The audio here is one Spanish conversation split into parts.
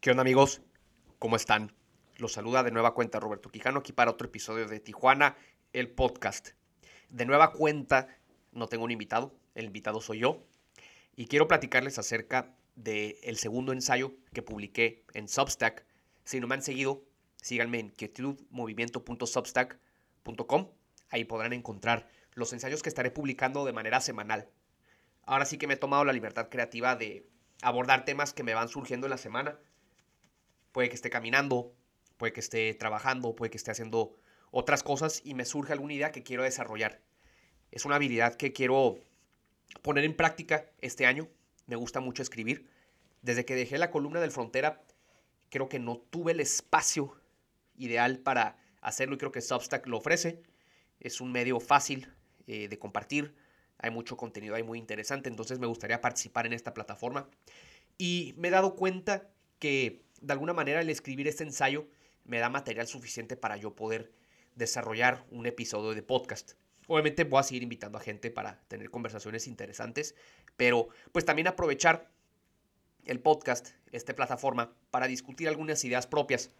¿Qué onda amigos? ¿Cómo están? Los saluda de nueva cuenta Roberto Quijano aquí para otro episodio de Tijuana, el podcast. De nueva cuenta no tengo un invitado, el invitado soy yo y quiero platicarles acerca del segundo ensayo que publiqué en Substack. Si no me han seguido, síganme en movimiento.substack.com. Ahí podrán encontrar los ensayos que estaré publicando de manera semanal. Ahora sí que me he tomado la libertad creativa de abordar temas que me van surgiendo en la semana puede que esté caminando, puede que esté trabajando, puede que esté haciendo otras cosas y me surge alguna idea que quiero desarrollar. Es una habilidad que quiero poner en práctica este año. Me gusta mucho escribir. Desde que dejé la columna del Frontera, creo que no tuve el espacio ideal para hacerlo y creo que Substack lo ofrece. Es un medio fácil eh, de compartir. Hay mucho contenido ahí muy interesante, entonces me gustaría participar en esta plataforma. Y me he dado cuenta que de alguna manera el escribir este ensayo me da material suficiente para yo poder desarrollar un episodio de podcast. Obviamente voy a seguir invitando a gente para tener conversaciones interesantes, pero pues también aprovechar el podcast, esta plataforma, para discutir algunas ideas propias,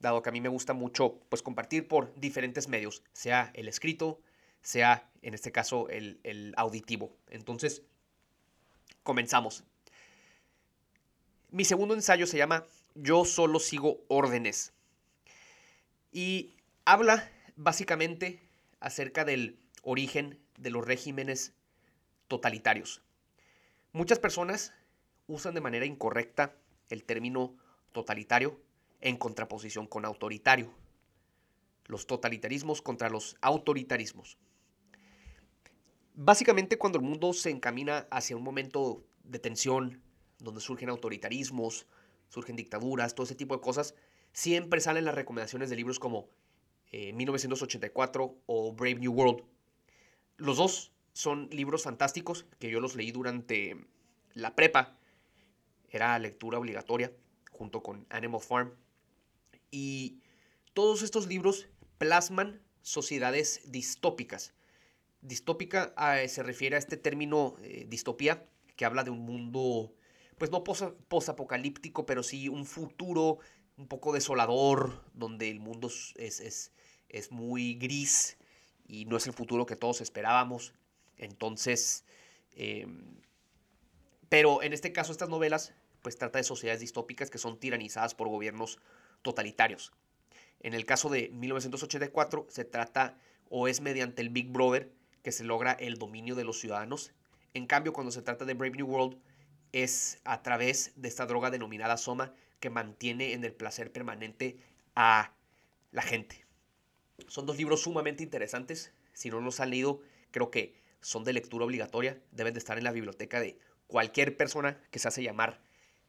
dado que a mí me gusta mucho pues compartir por diferentes medios, sea el escrito, sea en este caso el, el auditivo. Entonces, comenzamos. Mi segundo ensayo se llama Yo solo sigo órdenes. Y habla básicamente acerca del origen de los regímenes totalitarios. Muchas personas usan de manera incorrecta el término totalitario en contraposición con autoritario. Los totalitarismos contra los autoritarismos. Básicamente cuando el mundo se encamina hacia un momento de tensión, donde surgen autoritarismos, surgen dictaduras, todo ese tipo de cosas, siempre salen las recomendaciones de libros como 1984 eh, o Brave New World. Los dos son libros fantásticos que yo los leí durante la prepa. Era lectura obligatoria junto con Animal Farm. Y todos estos libros plasman sociedades distópicas. Distópica eh, se refiere a este término eh, distopía que habla de un mundo pues no posapocalíptico, pero sí un futuro un poco desolador, donde el mundo es, es, muy gris y no es el futuro que todos esperábamos. Entonces, em, pero en este caso estas novelas pues trata de sociedades distópicas que son tiranizadas por gobiernos totalitarios. En el caso de 1984 se trata o es mediante el Big Brother que se logra el dominio de los ciudadanos. En cambio, cuando se trata de Brave New World, es a través de esta droga denominada soma que mantiene en el placer permanente a la gente. Son dos libros sumamente interesantes. Si no los han leído, creo que son de lectura obligatoria. Deben de estar en la biblioteca de cualquier persona que se hace llamar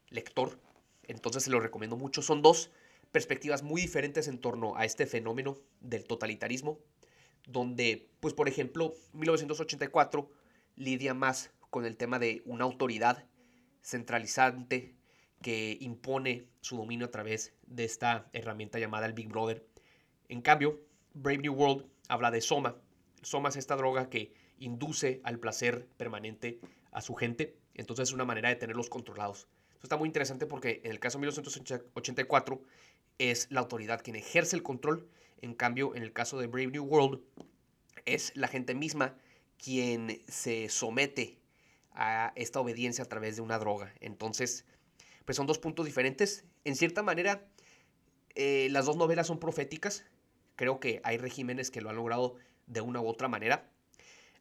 lector. Entonces se los recomiendo mucho. Son dos perspectivas muy diferentes en torno a este fenómeno del totalitarismo, donde, pues por ejemplo, 1984 lidia más con el tema de una autoridad centralizante que impone su dominio a través de esta herramienta llamada el Big Brother. En cambio, Brave New World habla de Soma. Soma es esta droga que induce al placer permanente a su gente. Entonces es una manera de tenerlos controlados. Esto está muy interesante porque en el caso de 1984 es la autoridad quien ejerce el control. En cambio, en el caso de Brave New World es la gente misma quien se somete a esta obediencia a través de una droga. Entonces, pues son dos puntos diferentes. En cierta manera, eh, las dos novelas son proféticas. Creo que hay regímenes que lo han logrado de una u otra manera.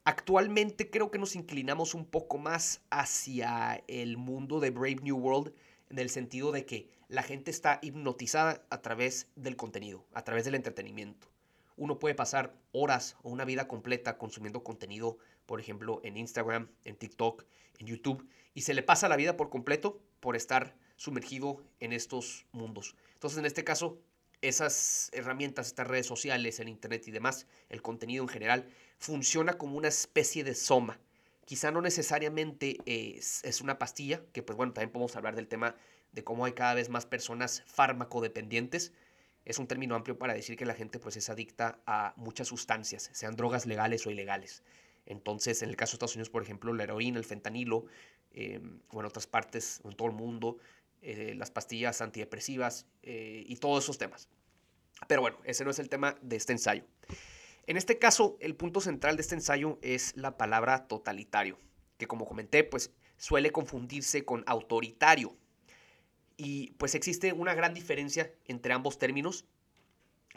Actualmente creo que nos inclinamos un poco más hacia el mundo de Brave New World en el sentido de que la gente está hipnotizada a través del contenido, a través del entretenimiento. Uno puede pasar horas o una vida completa consumiendo contenido por ejemplo, en Instagram, en TikTok, en YouTube, y se le pasa la vida por completo por estar sumergido en estos mundos. Entonces, en este caso, esas herramientas, estas redes sociales, el Internet y demás, el contenido en general, funciona como una especie de soma. Quizá no necesariamente es, una pastilla, que pues bueno, también podemos hablar del tema de cómo hay cada vez más personas fármacodependientes. Es un término amplio para decir que la gente pues es adicta a muchas sustancias, sean drogas legales o ilegales. Entonces, en el caso de Estados Unidos, por ejemplo, la heroína, el fentanilo, eh, o en otras partes, en todo el mundo, eh, las pastillas antidepresivas eh, y todos esos temas. Pero bueno, ese no es el tema de este ensayo. En este caso, el punto central de este ensayo es la palabra totalitario, que como comenté, pues suele confundirse con autoritario. Y pues existe una gran diferencia entre ambos términos.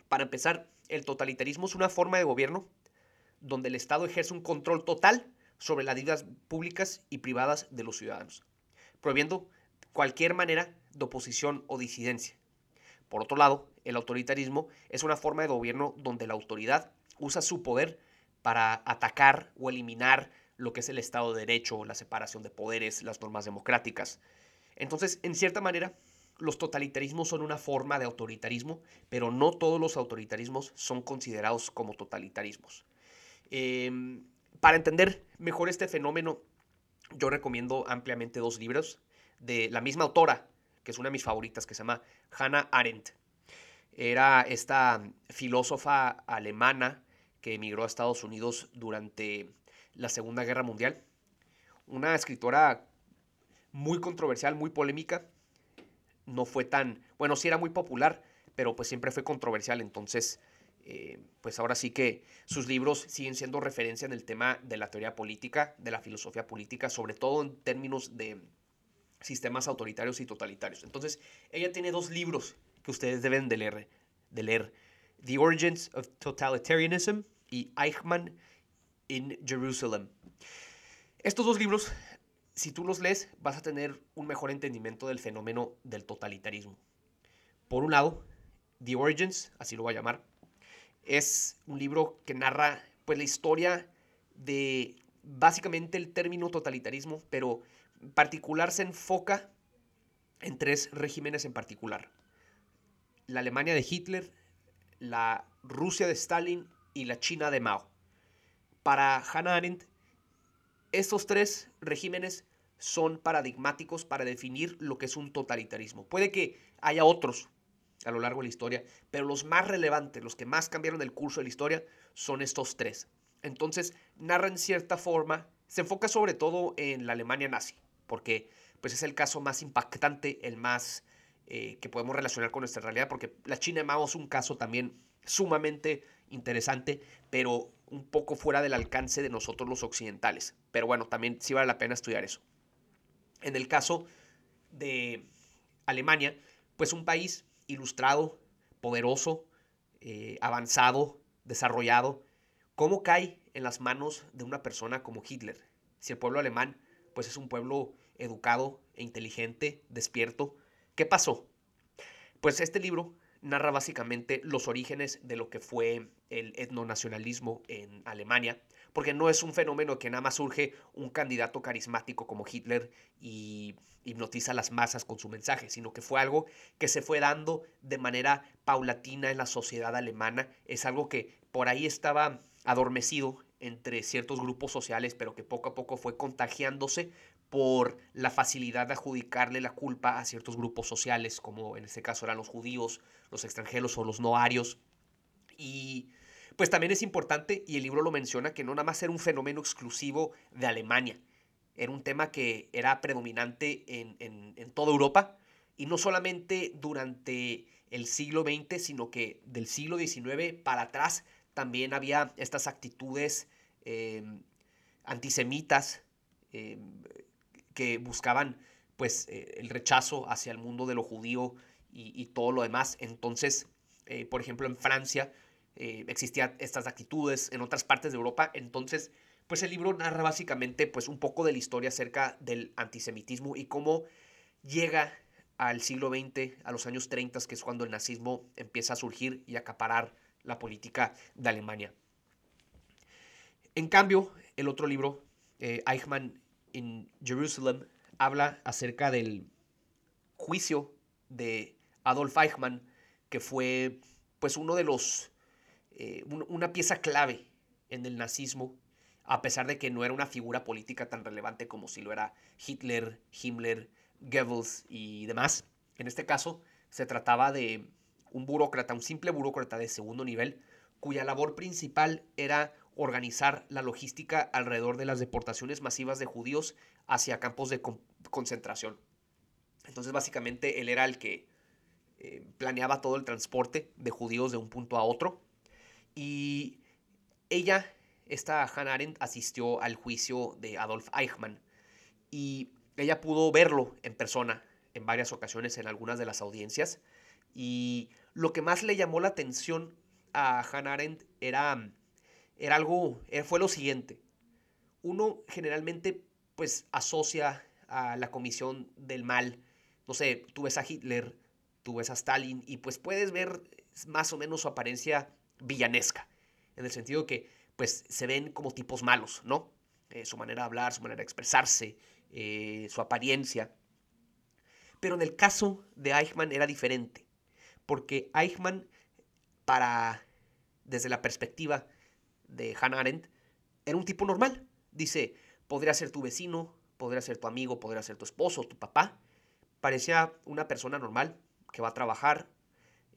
Para empezar, el totalitarismo es una forma de gobierno donde el Estado ejerce un control total sobre las vidas públicas y privadas de los ciudadanos, prohibiendo cualquier manera de oposición o disidencia. Por otro lado, el autoritarismo es una forma de gobierno donde la autoridad usa su poder para atacar o eliminar lo que es el Estado de Derecho, la separación de poderes, las normas democráticas. Entonces, en cierta manera, los totalitarismos son una forma de autoritarismo, pero no todos los autoritarismos son considerados como totalitarismos. Em, para entender mejor este fenómeno, yo recomiendo ampliamente dos libros de la misma autora, que es una de mis favoritas, que se llama Hannah Arendt. Era esta filósofa alemana que emigró a Estados Unidos durante la Segunda Guerra Mundial. Una escritora muy controversial, muy polémica. No fue tan, bueno, sí era muy popular, pero pues siempre fue controversial. Entonces, eh, pues ahora sí que sus libros siguen siendo referencia en el tema de la teoría política, de la filosofía política, sobre todo en términos de sistemas autoritarios y totalitarios. Entonces, ella tiene dos libros que ustedes deben de leer, de leer. The Origins of Totalitarianism y Eichmann in Jerusalem. Estos dos libros, si tú los lees, vas a tener un mejor entendimiento del fenómeno del totalitarismo. Por un lado, The Origins, así lo voy a llamar, es un libro que narra pues la historia de básicamente el término totalitarismo, pero en particular se enfoca en tres regímenes en particular. La Alemania de Hitler, la Rusia de Stalin y la China de Mao. Para Hannah Arendt, estos tres regímenes son paradigmáticos para definir lo que es un totalitarismo. Puede que haya otros a lo largo de la historia, pero los más relevantes, los que más cambiaron el curso de la historia, son estos tres. Entonces, narra en cierta forma, se enfoca sobre todo en la Alemania nazi, porque pues es el caso más impactante, el más eh, que podemos relacionar con nuestra realidad, porque la China de Mao es un caso también sumamente interesante, pero un poco fuera del alcance de nosotros los occidentales. Pero bueno, también sí vale la pena estudiar eso. En el caso de Alemania, pues un país ilustrado, poderoso, eh, avanzado, desarrollado, ¿cómo cae en las manos de una persona como Hitler? Si el pueblo alemán, pues es un pueblo educado e inteligente, despierto, ¿qué pasó? Pues este libro narra básicamente los orígenes de lo que fue el etnonacionalismo en Alemania, porque no es un fenómeno que nada más surge un candidato carismático como Hitler y hipnotiza a las masas con su mensaje, sino que fue algo que se fue dando de manera paulatina en la sociedad alemana, es algo que por ahí estaba adormecido entre ciertos grupos sociales, pero que poco a poco fue contagiándose por la facilidad de adjudicarle la culpa a ciertos grupos sociales, como en este caso eran los judíos, los extranjeros o los no arios. Y pues también es importante, y el libro lo menciona, que no nada más era un fenómeno exclusivo de Alemania, era un tema que era predominante en, en toda Europa, y no solamente durante el siglo XX, sino que del siglo XIX para atrás también había estas actitudes eh, antisemitas eh, que buscaban pues eh, el rechazo hacia el mundo de lo judío y, todo lo demás. Entonces, por ejemplo, en Francia existían estas actitudes, en otras partes de Europa. Entonces, pues el libro narra básicamente pues un poco de la historia acerca del antisemitismo y cómo llega al siglo XX, a los años 30, que es cuando el nazismo empieza a surgir y acaparar la política de Alemania. En cambio, el otro libro, eh, Eichmann in Jerusalem, habla acerca del juicio de Adolf Eichmann, que fue pues uno de los, eh, una pieza clave en el nazismo, a pesar de que no era una figura política tan relevante como si lo era Hitler, Himmler, Goebbels y demás. En este caso, se trataba de un burócrata, un simple burócrata de segundo nivel, cuya labor principal era organizar la logística alrededor de las deportaciones masivas de judíos hacia campos de concentración. Entonces básicamente él era el que eh, planeaba todo el transporte de judíos de un punto a otro. Y ella, esta Hannah Arendt, asistió al juicio de Adolf Eichmann. Y ella pudo verlo en persona en varias ocasiones en algunas de las audiencias. Y lo que más le llamó la atención a Hannah Arendt era, era algo, eh, fue lo siguiente. Uno generalmente pues asocia a la comisión del mal. No sé, tú ves a Hitler, tú ves a Stalin y pues puedes ver más o menos su apariencia villanesca. En el sentido que pues se ven como tipos malos, ¿no? Eh, su manera de hablar, su manera de expresarse, eh, su apariencia. Pero en el caso de Eichmann era diferente, porque Eichmann, para, desde la perspectiva de Hannah Arendt, era un tipo normal. Dice, podría ser tu vecino, podría ser tu amigo, podría ser tu esposo, tu papá. Parecía una persona normal que va a trabajar,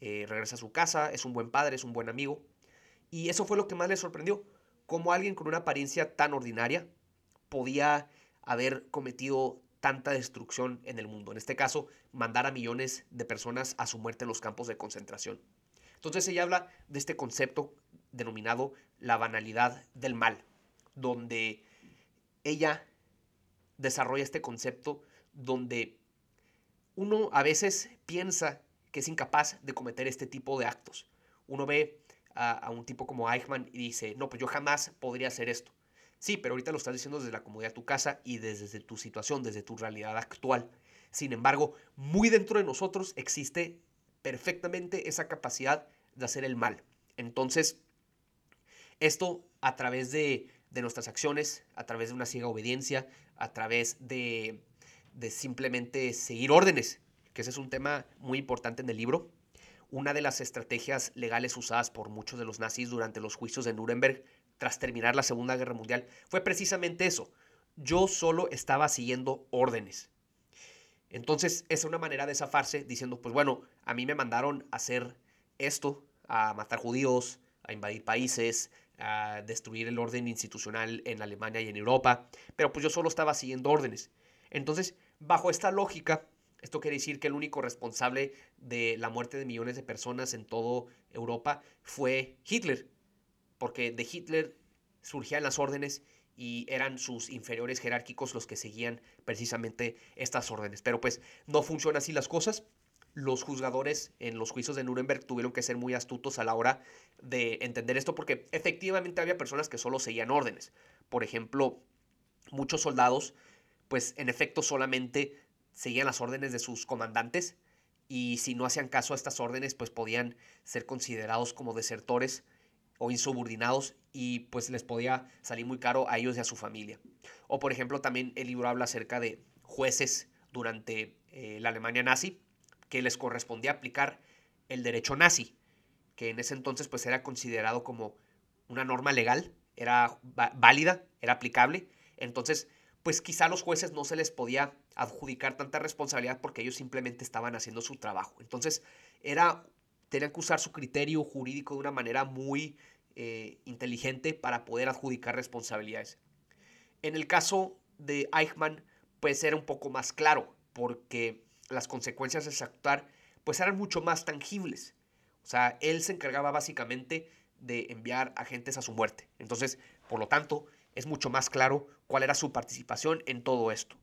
eh, regresa a su casa, es un buen padre, es un buen amigo. Y eso fue lo que más le sorprendió, cómo alguien con una apariencia tan ordinaria podía haber cometido tanta destrucción en el mundo. En este caso, mandar a millones de personas a su muerte en los campos de concentración. Entonces ella habla de este concepto denominado la banalidad del mal, donde ella desarrolla este concepto donde uno a veces piensa que es incapaz de cometer este tipo de actos. Uno ve a, un tipo como Eichmann y dice, no, pues yo jamás podría hacer esto. Sí, pero ahorita lo estás diciendo desde la comodidad de tu casa y desde tu situación, desde tu realidad actual. Sin embargo, muy dentro de nosotros existe perfectamente esa capacidad de hacer el mal. Entonces, esto a través de, de nuestras acciones, a través de una ciega obediencia, a través de, de simplemente seguir órdenes, que ese es un tema muy importante en el libro. Una de las estrategias legales usadas por muchos de los nazis durante los juicios de Nuremberg tras terminar la Segunda Guerra Mundial fue precisamente eso. Yo solo estaba siguiendo órdenes. Entonces, es una manera de zafarse diciendo, pues bueno, a mí me mandaron a hacer esto, a matar judíos, a invadir países, a destruir el orden institucional en Alemania y en Europa, pero pues yo solo estaba siguiendo órdenes. Entonces, bajo esta lógica, esto quiere decir que el único responsable de la muerte de millones de personas en toda Europa fue Hitler, porque de Hitler surgían las órdenes y eran sus inferiores jerárquicos los que seguían precisamente estas órdenes. Pero pues no funcionan así las cosas los juzgadores en los juicios de Nuremberg tuvieron que ser muy astutos a la hora de entender esto porque efectivamente había personas que solo seguían órdenes. Por ejemplo, muchos soldados, pues en efecto solamente seguían las órdenes de sus comandantes y si no hacían caso a estas órdenes, pues podían ser considerados como desertores o insubordinados y pues les podía salir muy caro a ellos y a su familia. O por ejemplo, también el libro habla acerca de jueces durante eh, la Alemania nazi que les correspondía aplicar el derecho nazi, que en ese entonces pues era considerado como una norma legal, era válida, era aplicable. Entonces, pues quizá a los jueces no se les podía adjudicar tanta responsabilidad porque ellos simplemente estaban haciendo su trabajo. Entonces, era, tenían que usar su criterio jurídico de una manera muy eh, inteligente para poder adjudicar responsabilidades. En el caso de Eichmann, pues era un poco más claro, porque las consecuencias de actuar pues eran mucho más tangibles. O sea, él se encargaba básicamente de enviar agentes a su muerte. Entonces, por lo tanto, es mucho más claro cuál era su participación en todo esto.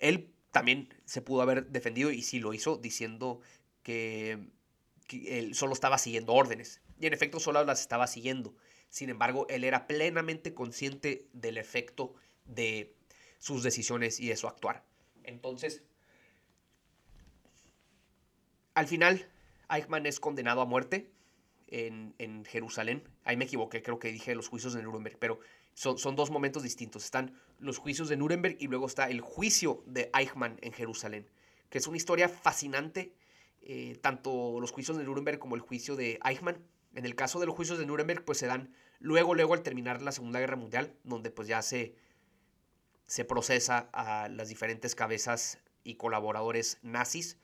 Él también se pudo haber defendido y sí lo hizo diciendo que, que él solo estaba siguiendo órdenes. Y en efecto solo las estaba siguiendo. Sin embargo, él era plenamente consciente del efecto de sus decisiones y de su actuar. Entonces, al final, Eichmann es condenado a muerte en, Jerusalén. Ahí me equivoqué, creo que dije los juicios de Nuremberg, pero son, son, dos momentos distintos. Están los juicios de Nuremberg y luego está el juicio de Eichmann en Jerusalén, que es una historia fascinante, eh, tanto los juicios de Nuremberg como el juicio de Eichmann. En el caso de los juicios de Nuremberg, pues se dan luego, luego al terminar la Segunda Guerra Mundial, donde pues ya se, se procesa a las diferentes cabezas y colaboradores nazis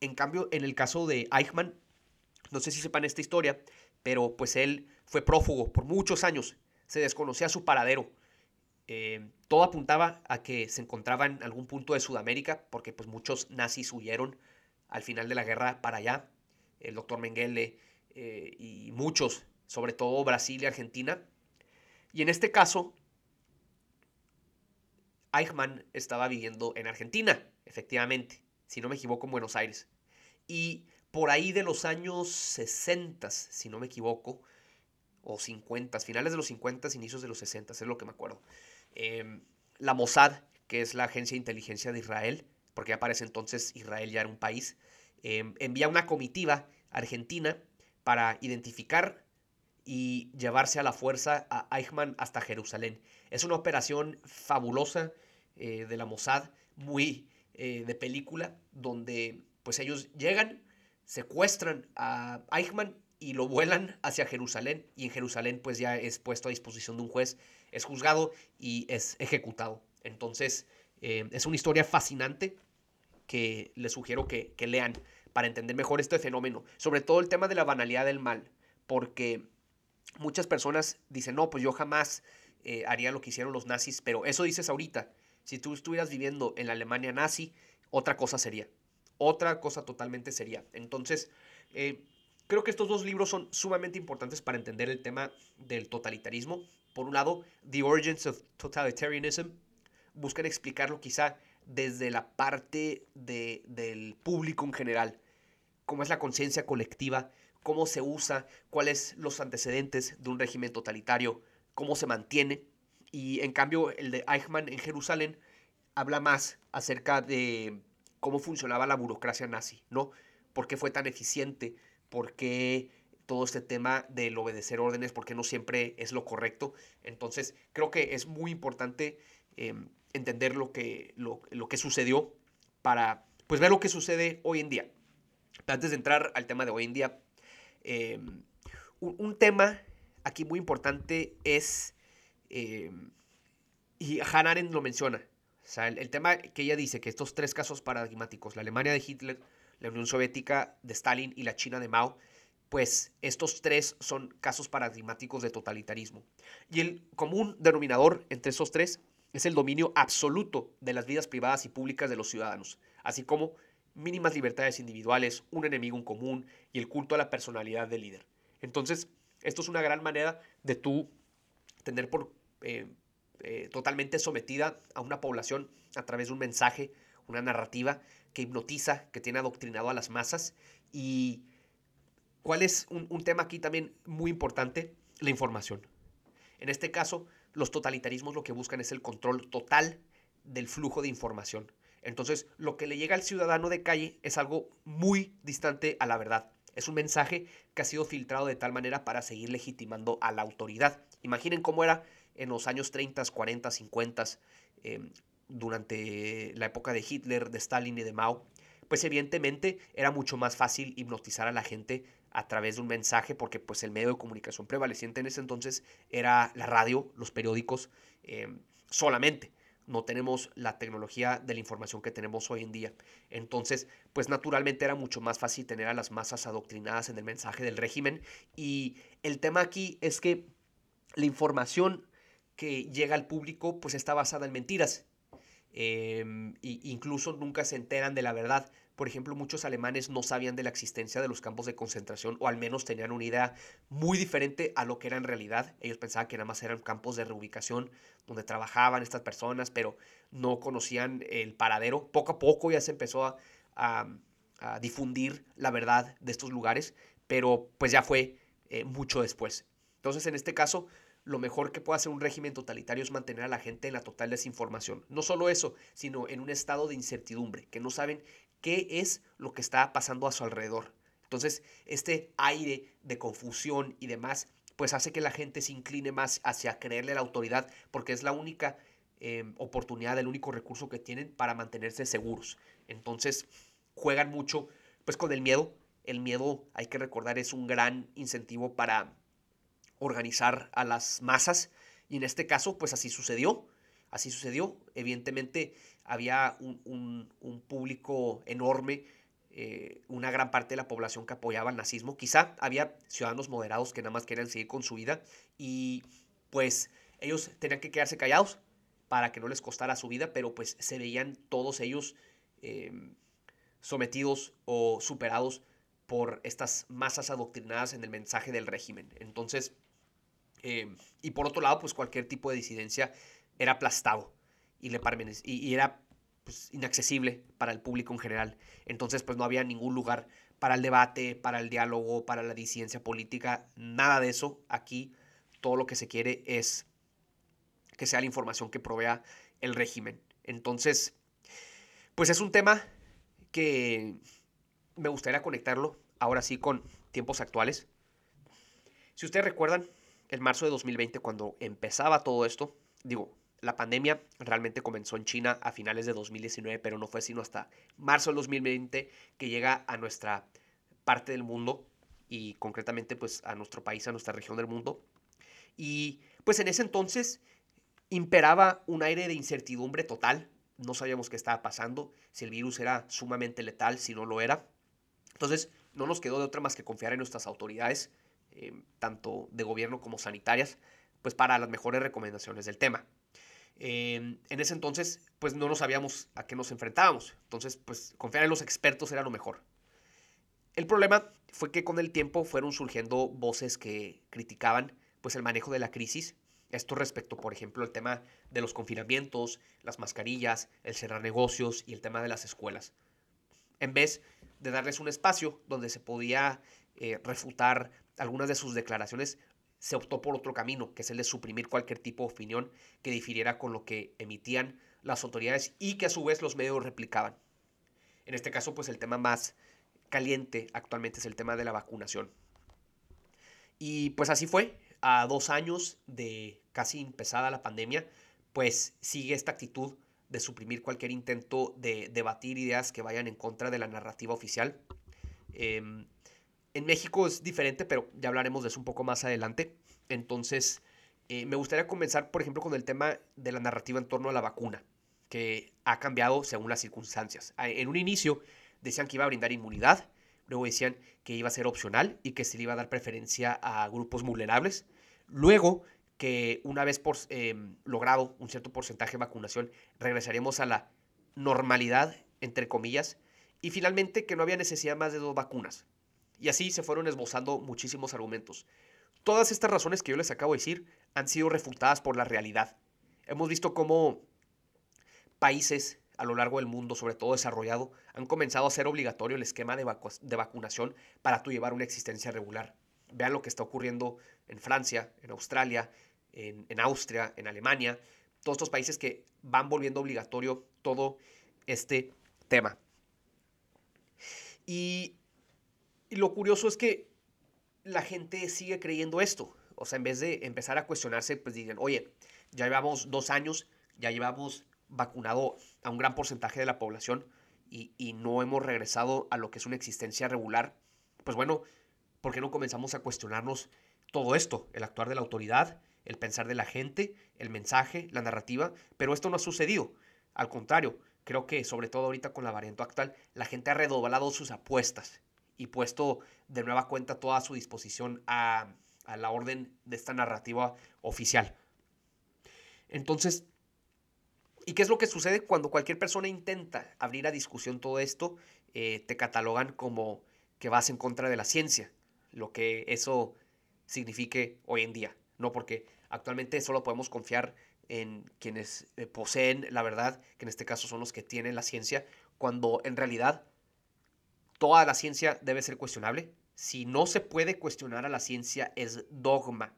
en cambio, en el caso de Eichmann, no sé si sepan esta historia, pero pues él fue prófugo por muchos años, se desconocía su paradero Eh, todo apuntaba a que se encontraba en algún punto de Sudamérica, porque pues muchos nazis huyeron al final de la guerra para allá. El doctor Mengele eh, y muchos, sobre todo Brasil y Argentina. Y en este caso, Eichmann estaba viviendo en Argentina, efectivamente, si no me equivoco, en Buenos Aires. Y por ahí de los años 60, si no me equivoco, o 50, finales de los 50, inicios de los 60, es lo que me acuerdo. Em, la Mossad, que es la agencia de inteligencia de Israel, porque ya para ese entonces Israel ya era un país, em, envía una comitiva Argentina para identificar y llevarse a la fuerza a Eichmann hasta Jerusalén. Es una operación fabulosa eh, de la Mossad, muy eh, de película, donde pues ellos llegan, secuestran a Eichmann y lo vuelan hacia Jerusalén y en Jerusalén pues ya es puesto a disposición de un juez, es juzgado y es ejecutado. Entonces eh, es una historia fascinante que les sugiero que, lean para entender mejor este fenómeno, sobre todo el tema de la banalidad del mal, porque muchas personas dicen, no, pues yo jamás eh, haría lo que hicieron los nazis, pero eso dices ahorita, si tú estuvieras viviendo en la Alemania nazi, otra cosa sería, otra cosa totalmente sería. Entonces, eh, creo que estos dos libros son sumamente importantes para entender el tema del totalitarismo. Por un lado, The Origins of Totalitarianism, buscan explicarlo quizá desde la parte del público en general, cómo es la conciencia colectiva, cómo se usa, cuáles los antecedentes de un régimen totalitario, cómo se mantiene. Y en cambio el de Eichmann en Jerusalén habla más acerca de cómo funcionaba la burocracia nazi, ¿no? ¿Por qué fue tan eficiente? ¿Por qué todo este tema del obedecer órdenes? ¿Por qué no siempre es lo correcto? Entonces creo que es muy importante em, entender lo que, lo, lo que sucedió para pues ver lo que sucede hoy en día. Antes de entrar al tema de hoy en día, Em, un, tema aquí muy importante es, em, y Hannah Arendt lo menciona, o sea, el, tema que ella dice, que estos tres casos paradigmáticos, la Alemania de Hitler, la Unión Soviética de Stalin y la China de Mao, pues estos tres son casos paradigmáticos de totalitarismo. Y el común denominador entre esos tres es el dominio absoluto de las vidas privadas y públicas de los ciudadanos, así como mínimas libertades individuales, un enemigo en común y el culto a la personalidad del líder. Entonces, esto es una gran manera de tú tener por eh, eh, totalmente sometida a una población a través de un mensaje, una narrativa que hipnotiza, que tiene adoctrinado a las masas. Y cuál es un, un tema aquí también muy importante, la información. En este caso, los totalitarismos lo que buscan es el control total del flujo de información. Entonces, lo que le llega al ciudadano de calle es algo muy distante a la verdad. Es un mensaje que ha sido filtrado de tal manera para seguir legitimando a la autoridad. Imaginen cómo era en los años 30, 40, 50, durante la época de Hitler, de Stalin y de Mao. Pues evidentemente era mucho más fácil hipnotizar a la gente a través de un mensaje porque pues el medio de comunicación prevaleciente en ese entonces era la radio, los periódicos em, solamente no tenemos la tecnología de la información que tenemos hoy en día. Entonces, pues naturalmente era mucho más fácil tener a las masas adoctrinadas en el mensaje del régimen. Y el tema aquí es que la información que llega al público pues está basada en mentiras. e incluso nunca se enteran de la verdad. Por ejemplo, muchos alemanes no sabían de la existencia de los campos de concentración o al menos tenían una idea muy diferente a lo que era en realidad. Ellos pensaban que nada más eran campos de reubicación donde trabajaban estas personas, pero no conocían el paradero. Poco a poco ya se empezó a, difundir la verdad de estos lugares, pero pues ya fue eh, mucho después. Entonces, en este caso, lo mejor que puede hacer un régimen totalitario es mantener a la gente en la total desinformación. No solo eso, sino en un estado de incertidumbre, que no saben qué es lo que está pasando a su alrededor. Entonces, este aire de confusión y demás, pues hace que la gente se incline más hacia creerle a la autoridad, porque es la única em, oportunidad, el único recurso que tienen para mantenerse seguros. Entonces, juegan mucho pues con el miedo. El miedo, hay que recordar, es un gran incentivo para organizar a las masas. Y en este caso, pues así sucedió. Así sucedió. Evidentemente había un, público enorme, eh, una gran parte de la población que apoyaba el nazismo. Quizá había ciudadanos moderados que nada más querían seguir con su vida y pues ellos tenían que quedarse callados. para que no les costara su vida, pero pues se veían todos ellos em, sometidos o superados por estas masas adoctrinadas en el mensaje del régimen. Entonces, em, y por otro lado, pues cualquier tipo de disidencia era aplastado y, le y, y era pues, inaccesible para el público en general. Entonces, pues no había ningún lugar para el debate, para el diálogo, para la disidencia política, nada de eso. Aquí todo lo que se quiere es que sea la información que provea el régimen. Entonces, pues es un tema que me gustaría conectarlo ahora sí con tiempos actuales. Si ustedes recuerdan, en marzo de 2020, cuando empezaba todo esto, digo, la pandemia realmente comenzó en China a finales de 2019, pero no fue sino hasta marzo de 2020 que llega a nuestra parte del mundo y concretamente pues a nuestro país, a nuestra región del mundo. Y pues en ese entonces imperaba un aire de incertidumbre total. No sabíamos qué estaba pasando, si el virus era sumamente letal, si no lo era. Entonces no nos quedó de otra más que confiar en nuestras autoridades, eh, tanto de gobierno como sanitarias, pues para las mejores recomendaciones del tema. Em, en ese entonces, pues no nos sabíamos a qué nos enfrentábamos. Entonces, pues confiar en los expertos era lo mejor. El problema fue que con el tiempo fueron surgiendo voces que criticaban pues el manejo de la crisis. Esto respecto, por ejemplo, al tema de los confinamientos, las mascarillas, el cerrar negocios y el tema de las escuelas. En vez de darles un espacio donde se podía eh, refutar algunas de sus declaraciones, se optó por otro camino, que es el de suprimir cualquier tipo de opinión que difiriera con lo que emitían las autoridades y que a su vez los medios replicaban. En este caso, pues el tema más caliente actualmente es el tema de la vacunación. Y pues así fue, a dos años de casi empezada la pandemia, pues sigue esta actitud de suprimir cualquier intento de debatir ideas que vayan en contra de la narrativa oficial. Em, en México es diferente, pero ya hablaremos de eso un poco más adelante. Entonces, eh, me gustaría comenzar, por ejemplo, con el tema de la narrativa en torno a la vacuna, que ha cambiado según las circunstancias. En un inicio decían que iba a brindar inmunidad, luego decían que iba a ser opcional y que se le iba a dar preferencia a grupos vulnerables. Luego, que una vez por, em, logrado un cierto porcentaje de vacunación, regresaremos a la normalidad, entre comillas, y finalmente que no había necesidad más de dos vacunas, y así se fueron esbozando muchísimos argumentos. Todas estas razones que yo les acabo de decir han sido refutadas por la realidad. Hemos visto cómo países a lo largo del mundo, sobre todo desarrollado, han comenzado a hacer obligatorio el esquema de, vacunación para tú llevar una existencia regular. Vean lo que está ocurriendo en Francia, en Australia, en, en Austria, en Alemania, todos estos países que van volviendo obligatorio todo este tema. Y y lo curioso es que la gente sigue creyendo esto. O sea, en vez de empezar a cuestionarse, pues digan, oye, ya llevamos dos años, ya llevamos vacunado a un gran porcentaje de la población y, y, no hemos regresado a lo que es una existencia regular. Pues bueno, ¿por qué no comenzamos a cuestionarnos todo esto? El actuar de la autoridad, el pensar de la gente, el mensaje, la narrativa. Pero esto no ha sucedido. Al contrario, creo que sobre todo ahorita con la variante actual, la gente ha redoblado sus apuestas y puesto de nueva cuenta toda su disposición a, la orden de esta narrativa oficial. Entonces, ¿y qué es lo que sucede cuando cualquier persona intenta abrir a discusión todo esto? Eh, te catalogan como que vas en contra de la ciencia, lo que eso signifique hoy en día, ¿no? Porque actualmente solo podemos confiar en quienes eh, poseen la verdad, que en este caso son los que tienen la ciencia, cuando en realidad toda la ciencia debe ser cuestionable. Si no se puede cuestionar a la ciencia es dogma.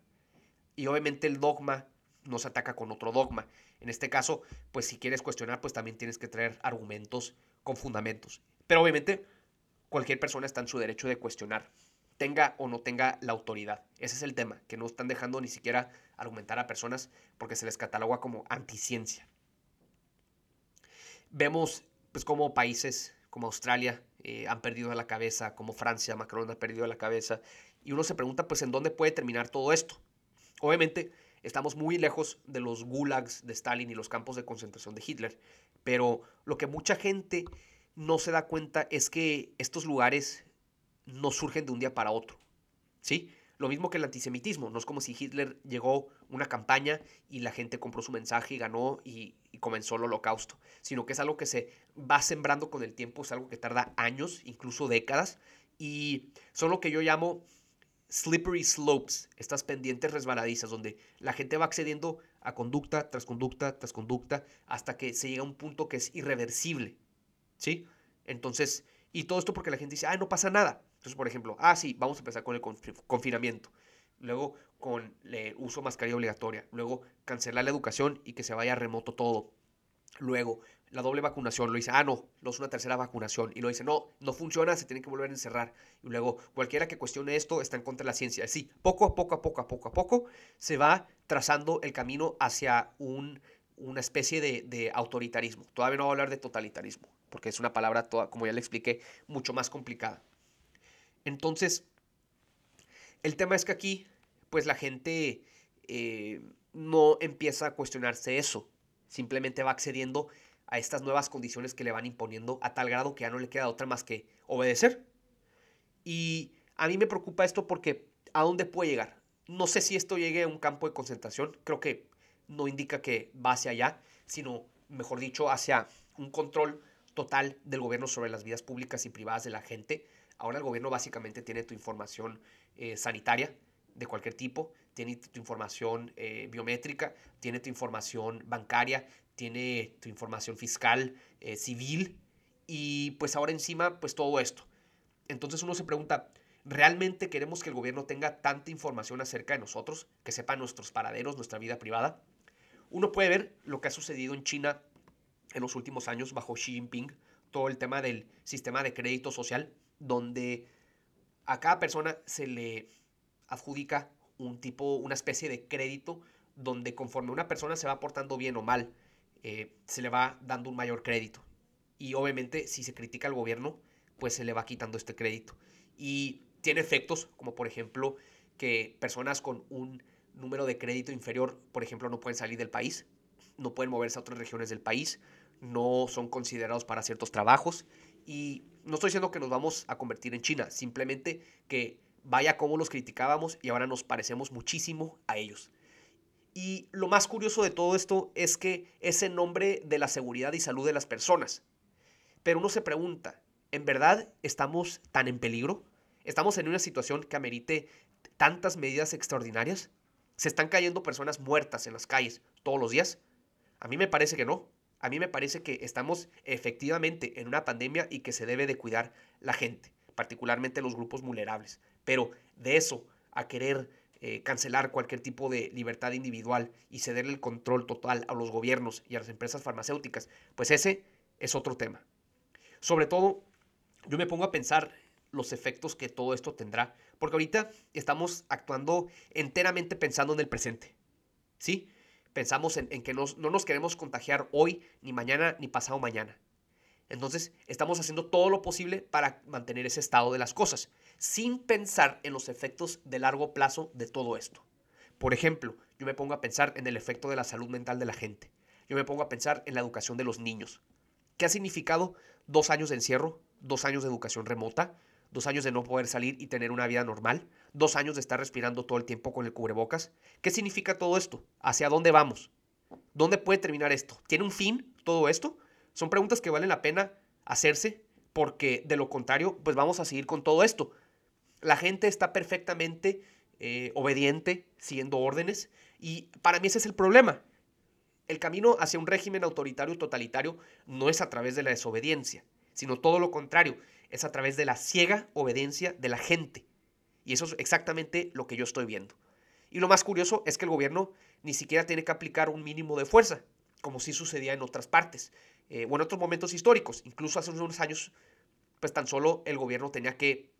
Y obviamente el dogma no se ataca con otro dogma. En este caso, pues si quieres cuestionar, pues también tienes que traer argumentos con fundamentos. Pero obviamente cualquier persona está en su derecho de cuestionar, tenga o no tenga la autoridad. Ese es el tema, que no están dejando ni siquiera argumentar a personas porque se les cataloga como anticiencia. Vemos pues como países como Australia eh, han perdido la cabeza, como Francia, Macron ha perdido la cabeza. Y uno se pregunta, pues, ¿en dónde puede terminar todo esto? Obviamente, estamos muy lejos de los gulags de Stalin y los campos de concentración de Hitler, pero lo que mucha gente no se da cuenta es que estos lugares no surgen de un día para otro, ¿sí? Lo mismo que el antisemitismo, no es como si Hitler llegó una campaña y la gente compró su mensaje y ganó y, comenzó el holocausto, sino que es algo que se va sembrando con el tiempo, es algo que tarda años, incluso décadas, y son lo que yo llamo slippery slopes, estas pendientes resbaladizas, donde la gente va accediendo a conducta tras conducta tras conducta hasta que se llega a un punto que es irreversible, ¿sí? Entonces, y todo esto porque la gente dice, ah, no pasa nada. Entonces, por ejemplo, ah, sí, vamos a empezar con el confinamiento. Luego con el uso de mascarilla obligatoria. Luego cancelar la educación y que se vaya remoto todo. Luego la doble vacunación. Lo dice, ah, no, no es una tercera vacunación. Y lo dice, no, no funciona, se tiene que volver a encerrar. Y luego cualquiera que cuestione esto está en contra de la ciencia. Así, poco a poco, a poco, a poco, a poco, se va trazando el camino hacia un, una especie de, de autoritarismo. Todavía no voy a hablar de totalitarismo, porque es una palabra, toda, como ya le expliqué, mucho más complicada. Entonces, el tema es que aquí, pues la gente eh, no empieza a cuestionarse eso. Simplemente va accediendo a estas nuevas condiciones que le van imponiendo a tal grado que ya no le queda otra más que obedecer. Y a mí me preocupa esto porque ¿a dónde puede llegar? No sé si esto llegue a un campo de concentración, creo que no indica que va hacia allá, sino, mejor dicho, hacia un control total del gobierno sobre las vidas públicas y privadas de la gente, Ahora el gobierno básicamente tiene tu información eh, sanitaria de cualquier tipo, tiene tu información eh, biométrica, tiene tu información bancaria, tiene tu información fiscal, eh, civil y pues ahora encima pues todo esto. Entonces uno se pregunta, ¿realmente queremos que el gobierno tenga tanta información acerca de nosotros, que sepa nuestros paraderos, nuestra vida privada? Uno puede ver lo que ha sucedido en China en los últimos años bajo Xi Jinping, todo el tema del sistema de crédito social donde a cada persona se le adjudica un tipo, una especie de crédito, donde conforme una persona se va portando bien o mal, eh, se le va dando un mayor crédito. Y obviamente si se critica al gobierno, pues se le va quitando este crédito. Y tiene efectos como por ejemplo que personas con un número de crédito inferior, por ejemplo, no pueden salir del país, no pueden moverse a otras regiones del país, no son considerados para ciertos trabajos y no estoy diciendo que nos vamos a convertir en China, simplemente que vaya como los criticábamos y ahora nos parecemos muchísimo a ellos. Y lo más curioso de todo esto es que es en nombre de la seguridad y salud de las personas. Pero uno se pregunta, ¿en verdad estamos tan en peligro? ¿Estamos en una situación que amerite tantas medidas extraordinarias? ¿Se están cayendo personas muertas en las calles todos los días? A mí me parece que no a mí me parece que estamos efectivamente en una pandemia y que se debe de cuidar la gente, particularmente los grupos vulnerables. Pero de eso a querer eh, cancelar cualquier tipo de libertad individual y ceder el control total a los gobiernos y a las empresas farmacéuticas, pues ese es otro tema. Sobre todo, yo me pongo a pensar los efectos que todo esto tendrá, porque ahorita estamos actuando enteramente pensando en el presente. ¿Sí? Pensamos en, que no nos queremos contagiar hoy, ni mañana, ni pasado mañana. Entonces, estamos haciendo todo lo posible para mantener ese estado de las cosas, sin pensar en los efectos de largo plazo de todo esto. Por ejemplo, yo me pongo a pensar en el efecto de la salud mental de la gente. Yo me pongo a pensar en la educación de los niños. ¿Qué ha significado dos años de encierro, dos años de educación remota, dos años de no poder salir y tener una vida normal, dos años de estar respirando todo el tiempo con el cubrebocas. ¿Qué significa todo esto? ¿Hacia dónde vamos? ¿Dónde puede terminar esto? ¿Tiene un fin todo esto? Son preguntas que valen la pena hacerse porque de lo contrario, pues vamos a seguir con todo esto. La gente está perfectamente eh, obediente, siguiendo órdenes, y para mí ese es el problema. El camino hacia un régimen autoritario totalitario no es a través de la desobediencia, sino todo lo contrario, es a través de la ciega obediencia de la gente. Y eso es exactamente lo que yo estoy viendo. Y lo más curioso es que el gobierno ni siquiera tiene que aplicar un mínimo de fuerza, como sí sucedía en otras partes, eh, o en otros momentos históricos. Incluso hace unos años, pues tan solo el gobierno tenía que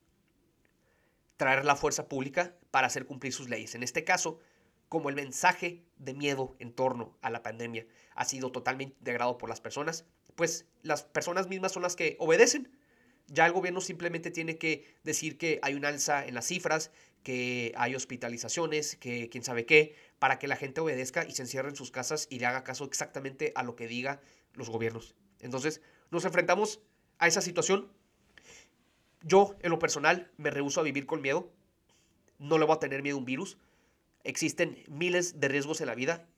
traer la fuerza pública para hacer cumplir sus leyes. En este caso, como el mensaje de miedo en torno a la pandemia ha sido totalmente integrado por las personas, pues las personas mismas son las que obedecen ya el gobierno simplemente tiene que decir que hay un alza en las cifras, que hay hospitalizaciones, que quién sabe qué, para que la gente obedezca y se encierre en sus casas y le haga caso exactamente a lo que diga los gobiernos. Entonces, nos enfrentamos a esa situación. Yo, en lo personal, me rehuso a vivir con miedo. no le voy a tener miedo a un virus. Existen miles de riesgos en la vida.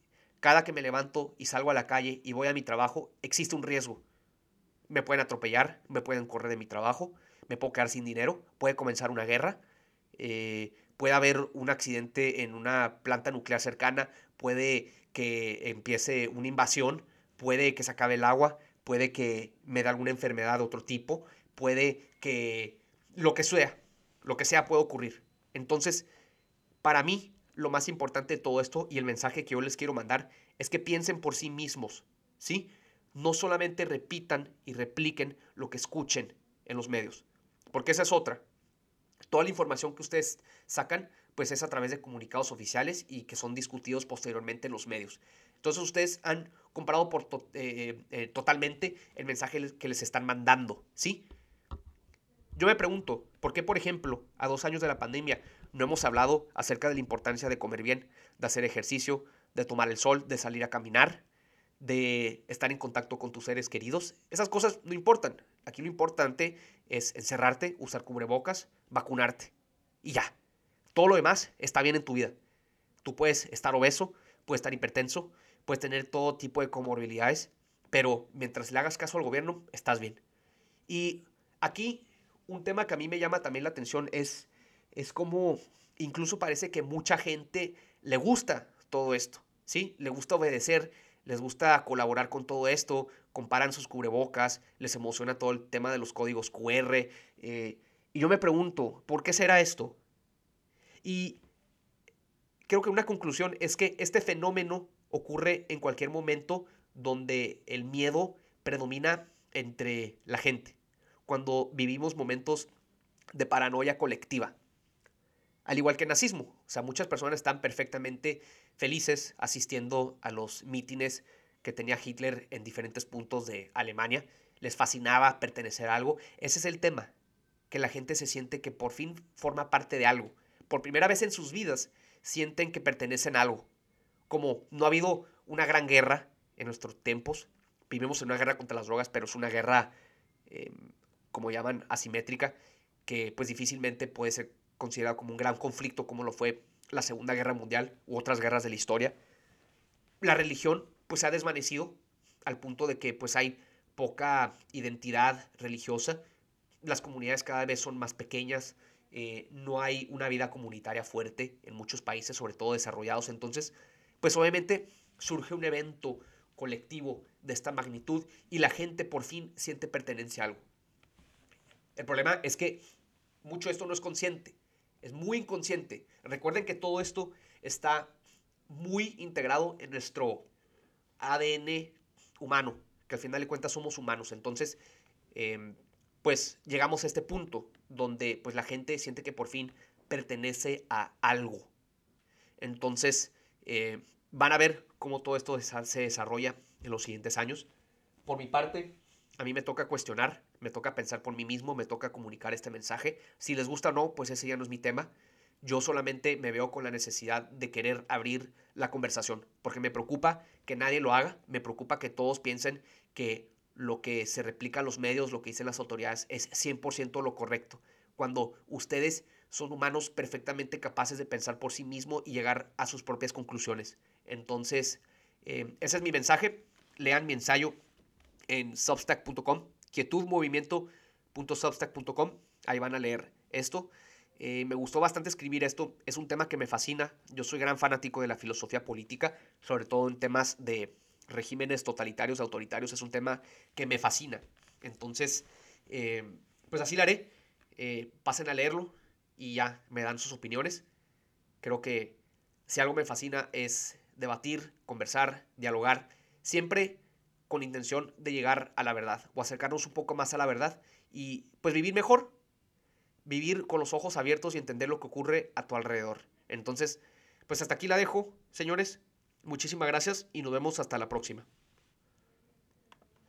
Cada que me levanto y salgo a la calle y voy a mi trabajo, existe un riesgo. Me pueden atropellar, me pueden correr de mi trabajo, me puedo quedar sin dinero, puede comenzar una guerra, eh, puede haber un accidente en una planta nuclear cercana, puede que empiece una invasión, puede que se acabe el agua, puede que me dé alguna enfermedad de otro tipo, puede que lo que sea, lo que sea puede ocurrir. Entonces, para mí, lo más importante de todo esto y el mensaje que yo les quiero mandar es que piensen por sí mismos, ¿sí? No solamente repitan y repliquen lo que escuchen en los medios, porque esa es otra. Toda la información que ustedes sacan, pues es a través de comunicados oficiales y que son discutidos posteriormente en los medios. Entonces ustedes han comprado por eh, eh, totalmente el mensaje que les están mandando, ¿sí? Yo me pregunto, ¿por qué, por ejemplo, a dos años de la pandemia no hemos hablado acerca de la importancia de comer bien, de hacer ejercicio, de tomar el sol, de salir a caminar, de estar en contacto con tus seres queridos? Esas cosas no importan. Aquí lo importante es encerrarte, usar cubrebocas, vacunarte. Y ya. Todo lo demás está bien en tu vida. Tú puedes estar obeso, puedes estar hipertenso, puedes tener todo tipo de comorbilidades, pero mientras le hagas caso al gobierno, estás bien. Y aquí un tema que a mí me llama también la atención es, es como incluso parece que mucha gente le gusta todo esto, ¿sí? Le gusta obedecer, les gusta colaborar con todo esto, comparan sus cubrebocas, les emociona todo el tema de los códigos QR. Eh, y yo me pregunto, ¿por qué será esto? Y creo que una conclusión es que este fenómeno ocurre en cualquier momento donde el miedo predomina entre la gente, cuando vivimos momentos de paranoia colectiva. Al igual que el nazismo, o sea, muchas personas están perfectamente felices asistiendo a los mítines que tenía Hitler en diferentes puntos de Alemania. Les fascinaba pertenecer a algo. Ese es el tema, que la gente se siente que por fin forma parte de algo. Por primera vez en sus vidas sienten que pertenecen a algo. Como no ha habido una gran guerra en nuestros tiempos, vivimos en una guerra contra las drogas, pero es una guerra, em, como llaman, asimétrica, que pues difícilmente puede ser considerado como un gran conflicto como lo fue la Segunda Guerra Mundial u otras guerras de la historia. La religión pues se ha desvanecido al punto de que pues hay poca identidad religiosa, las comunidades cada vez son más pequeñas, eh, no hay una vida comunitaria fuerte en muchos países, sobre todo desarrollados. Entonces, pues obviamente surge un evento colectivo de esta magnitud y la gente por fin siente pertenencia a algo. El problema es que mucho de esto no es consciente, es muy inconsciente. Recuerden que todo esto está muy integrado en nuestro ADN humano, que al final de cuentas somos humanos. Entonces, em, pues llegamos a este punto donde pues la gente siente que por fin pertenece a algo. Entonces, eh, van a ver cómo todo esto se desarrolla en los siguientes años. Por mi parte, a mí me toca cuestionar, me toca pensar por mí mismo, me toca comunicar este mensaje. Si les gusta o no, pues ese ya no es mi tema. Yo solamente me veo con la necesidad de querer abrir la conversación, porque me preocupa que nadie lo haga, me preocupa que todos piensen que lo que se replica en los medios, lo que dicen las autoridades, es 100% lo correcto. Cuando ustedes son humanos perfectamente capaces de pensar por sí mismos y llegar a sus propias conclusiones. Entonces, eh, ese es mi mensaje. Lean mi ensayo en substack.com, quietudmovimiento.substack.com. Ahí van a leer esto. Eh, me gustó bastante escribir esto. Es un tema que me fascina. Yo soy gran fanático de la filosofía política, sobre todo en temas de regímenes totalitarios, autoritarios, es un tema que me fascina. Entonces, eh, pues así lo haré. Eh, pasen a leerlo y ya me dan sus opiniones. Creo que si algo me fascina es debatir, conversar, dialogar, siempre con intención de llegar a la verdad o acercarnos un poco más a la verdad y pues vivir mejor, vivir con los ojos abiertos y entender lo que ocurre a tu alrededor. Entonces, pues hasta aquí la dejo, señores. Muchísimas gracias y nos vemos hasta la próxima.